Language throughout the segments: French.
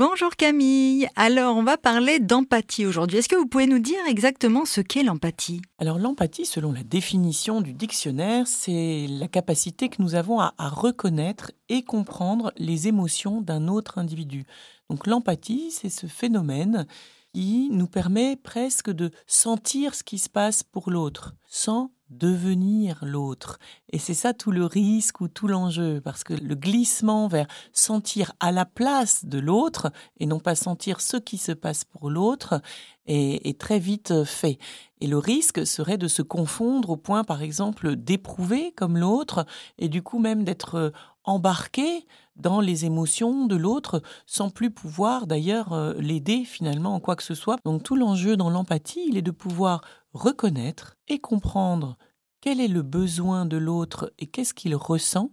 Bonjour Camille. Alors, on va parler d'empathie aujourd'hui. Est-ce que vous pouvez nous dire exactement ce qu'est l'empathie? Alors, l'empathie, selon la définition du dictionnaire, c'est la capacité que nous avons à, reconnaître et comprendre les émotions d'un autre individu. Donc, l'empathie, c'est ce phénomène qui nous permet presque de sentir ce qui se passe pour l'autre, sans devenir l'autre. Et c'est ça tout le risque ou tout l'enjeu, parce que le glissement vers sentir à la place de l'autre et non pas sentir ce qui se passe pour l'autre est, très vite fait. Et le risque serait de se confondre au point, par exemple, d'éprouver comme l'autre et du coup même d'être embarqué dans les émotions de l'autre sans plus pouvoir d'ailleurs euh, l'aider finalement en quoi que ce soit. Donc tout l'enjeu dans l'empathie, il est de pouvoir reconnaître et comprendre quel est le besoin de l'autre et qu'est-ce qu'il ressent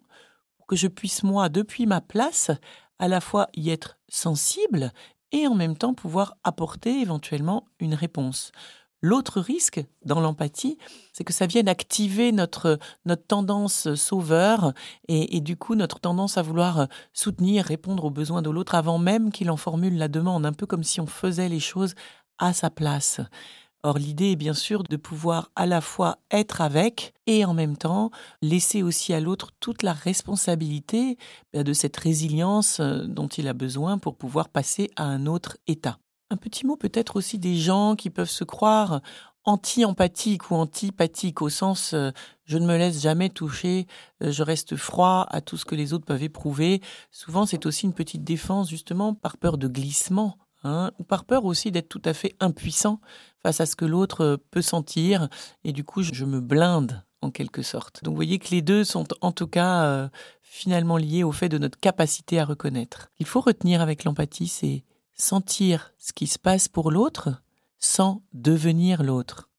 pour que je puisse moi, depuis ma place, à la fois y être sensible et en même temps pouvoir apporter éventuellement une réponse. L'autre risque dans l'empathie, c'est que ça vienne activer notre, notre tendance sauveur et, et, du coup notre tendance à vouloir soutenir, répondre aux besoins de l'autre avant même qu'il en formule la demande, un peu comme si on faisait les choses à sa place. Or, l'idée est bien sûr de pouvoir à la fois être avec et en même temps laisser aussi à l'autre toute la responsabilité ben, de cette résilience euh, dont il a besoin pour pouvoir passer à un autre état. Un petit mot peut-être aussi des gens qui peuvent se croire anti-empathiques ou antipathiques au sens euh, je ne me laisse jamais toucher, euh, je reste froid à tout ce que les autres peuvent éprouver. Souvent c'est aussi une petite défense justement par peur de glissement Hein, ou par peur aussi d'être tout à fait impuissant face à ce que l'autre euh, peut sentir, et du coup je me blinde en quelque sorte. Donc vous voyez que les deux sont en tout cas euh, finalement liés au fait de notre capacité à reconnaître. Il faut retenir avec l'empathie, c'est sentir ce qui se passe pour l'autre sans devenir l'autre.